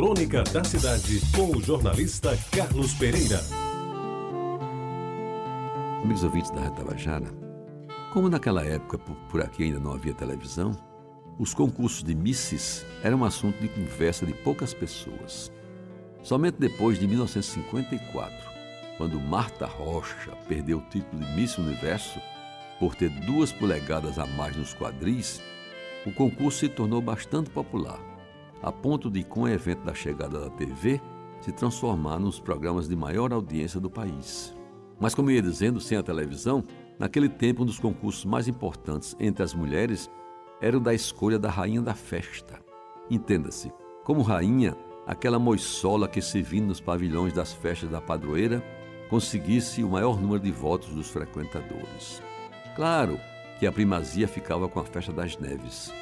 Crônica da Cidade, com o jornalista Carlos Pereira. Amigos ouvintes da Tabajara, como naquela época por aqui ainda não havia televisão, os concursos de misses eram um assunto de conversa de poucas pessoas. Somente depois de 1954, quando Marta Rocha perdeu o título de Miss Universo por ter duas polegadas a mais nos quadris, o concurso se tornou bastante popular, a ponto de, com o evento da chegada da TV, se transformar nos programas de maior audiência do país. Mas, como ia dizendo, sem a televisão, naquele tempo um dos concursos mais importantes entre as mulheres era o da escolha da rainha da festa. Entenda-se, como rainha, aquela moissola que servindo nos pavilhões das festas da padroeira conseguisse o maior número de votos dos frequentadores. Claro que a primazia ficava com a festa das neves,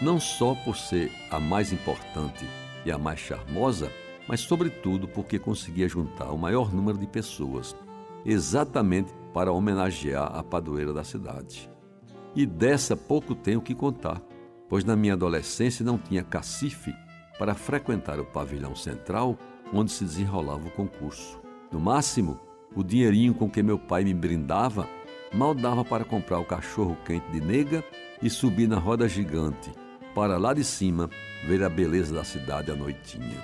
não só por ser a mais importante e a mais charmosa, mas sobretudo porque conseguia juntar o maior número de pessoas, exatamente para homenagear a padroeira da cidade. E dessa pouco tenho que contar, pois na minha adolescência não tinha cacife para frequentar o pavilhão central onde se desenrolava o concurso. No máximo, o dinheirinho com que meu pai me brindava mal dava para comprar o cachorro quente de nega e subir na roda gigante, para lá de cima ver a beleza da cidade à noitinha.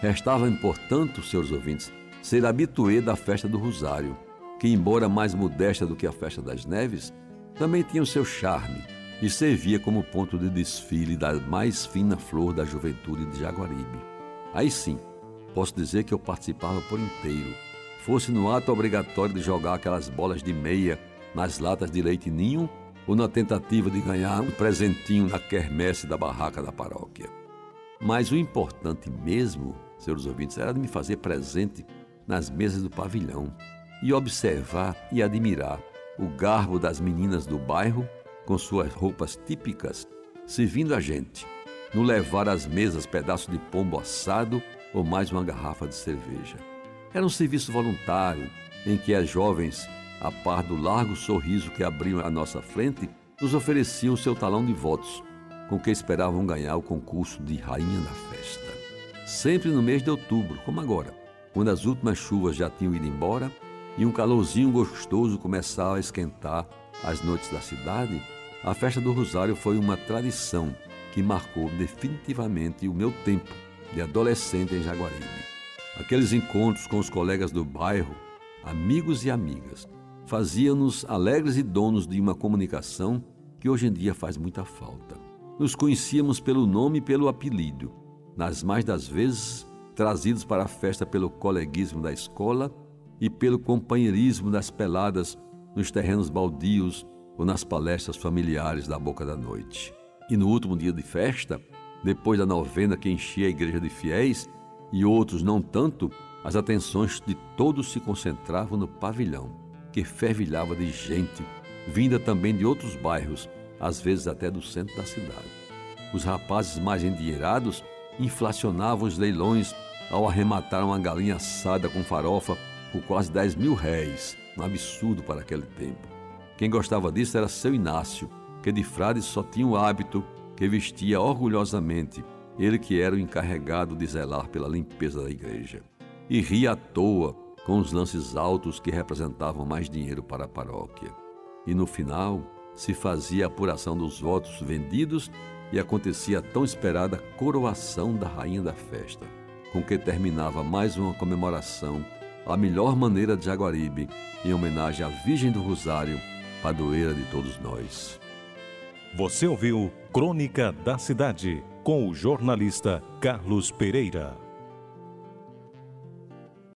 Restava-me, portanto, seus ouvintes, ser habituê da festa do Rosário, que, embora mais modesta do que a festa das neves, também tinha o seu charme e servia como ponto de desfile da mais fina flor da juventude de Jaguaribe. Aí sim, posso dizer que eu participava por inteiro, fosse no ato obrigatório de jogar aquelas bolas de meia nas latas de leite ninho ou na tentativa de ganhar um presentinho na quermesse da barraca da paróquia. Mas o importante mesmo, seus ouvintes, era de me fazer presente nas mesas do pavilhão e observar e admirar o garbo das meninas do bairro, com suas roupas típicas, servindo a gente, no levar às mesas pedaço de pombo assado ou mais uma garrafa de cerveja. Era um serviço voluntário em que as jovens, a par do largo sorriso que abriam à nossa frente, nos ofereciam seu talão de votos, com que esperavam ganhar o concurso de Rainha da Festa. Sempre no mês de outubro, como agora, quando as últimas chuvas já tinham ido embora e um calorzinho gostoso começava a esquentar as noites da cidade, a festa do Rosário foi uma tradição que marcou definitivamente o meu tempo de adolescente em Jaguaribe. Aqueles encontros com os colegas do bairro, amigos e amigas, faziam-nos alegres e donos de uma comunicação que hoje em dia faz muita falta. Nos conhecíamos pelo nome e pelo apelido, nas mais das vezes trazidos para a festa pelo coleguismo da escola e pelo companheirismo das peladas nos terrenos baldios ou nas palestras familiares da boca da noite. E no último dia de festa, depois da novena que enchia a igreja de fiéis e outros não tanto, as atenções de todos se concentravam no pavilhão, que fervilhava de gente, vinda também de outros bairros, às vezes até do centro da cidade. Os rapazes mais endinheirados inflacionavam os leilões ao arrematar uma galinha assada com farofa por quase 10 mil réis, um absurdo para aquele tempo. Quem gostava disso era seu Inácio, que de frade só tinha o hábito que vestia orgulhosamente, ele que era o encarregado de zelar pela limpeza da igreja. E ria à toa com os lances altos que representavam mais dinheiro para a paróquia. E no final se fazia a apuração dos votos vendidos e acontecia a tão esperada coroação da rainha da festa, com que terminava mais uma comemoração a melhor maneira de Jaguaribe, em homenagem à Virgem do Rosário, padroeira de todos nós. Você ouviu Crônica da Cidade, com o jornalista Carlos Pereira.